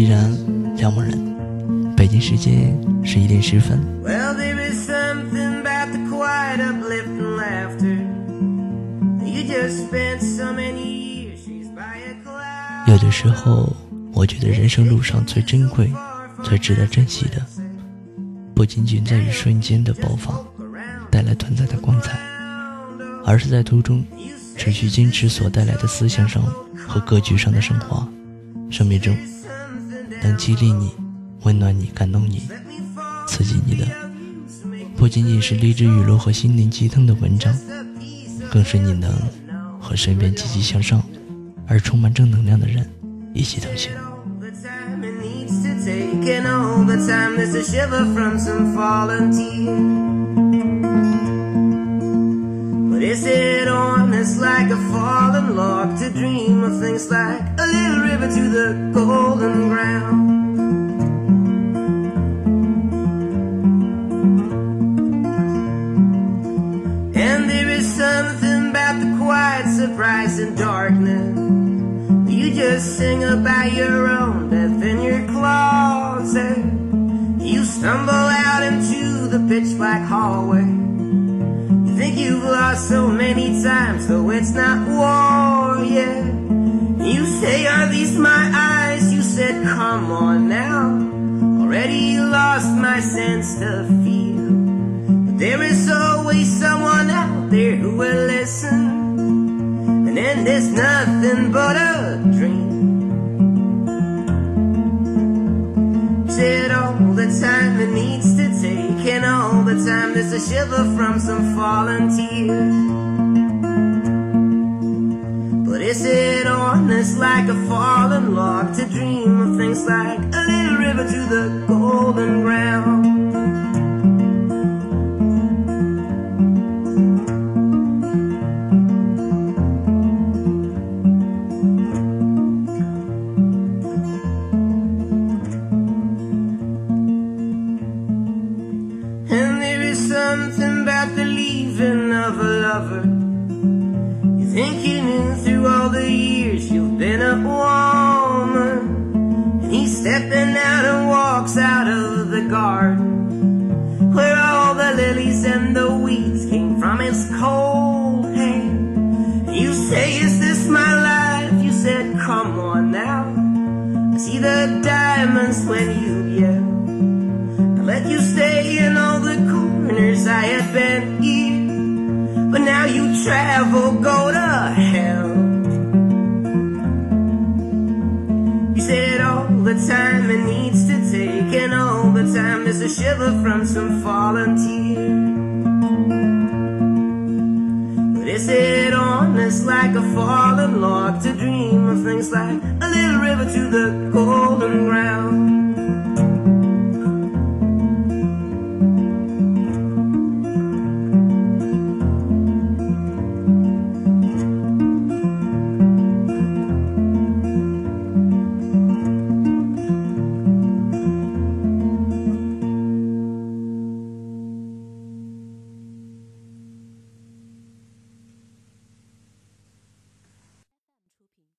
依然两某人，北京时间十一点十分。有的时候，我觉得人生路上最珍贵、最值得珍惜的，不仅仅在于瞬间的爆发带来短暂的光彩，而是在途中持续坚持所带来的思想上和格局上的升华。生命中能激励你、温暖你、感动你、刺激你的，不仅仅是励志语录和心灵鸡汤的文章，更是你能和身边积极向上而充满正能量的人一起同行。Is it honest like a fallen log to dream of things like river to the golden ground? And there is something about the quiet surprise and darkness. You just sing about your own death in your closet. You stumble out into the pitch black hallway You think you've lost so many times, though it's not war yet. Come on now. Already lost my sense to feel. But there is always someone out there who will listen. And then there's nothing but a dream. Said all the time it needs to take, and all the time there's a shiver from some fallen tears. But is it honest like a fallen log to dream of things like a little river to the golden ground? And there is something about You think you knew through all the years you've been a woman. And he's stepping out and walks out of the garden. Where all the lilies and the weeds came from his cold hand. You say, Is this my life? You said, Come on now. See the diamonds when you yell. I let you stay in all the corners I have been. But now you travel, go to hell. You said all the time it needs to take, and all the time there's a shiver from some fallen tear. But is it honest like a fallen log to dream of things like a little river to the?